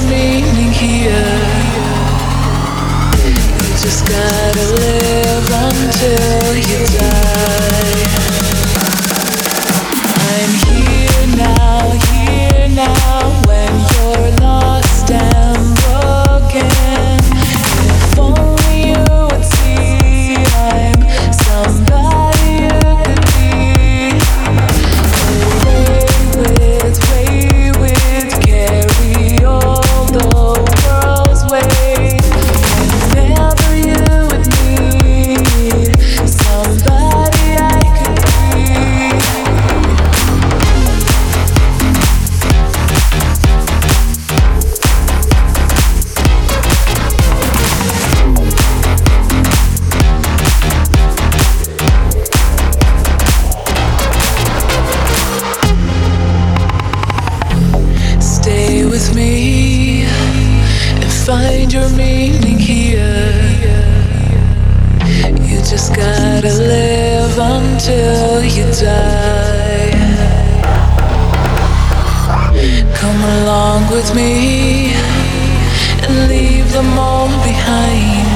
your meaning here. You just gotta live until you your meaning here. You just gotta live until you die. Come along with me and leave them all behind.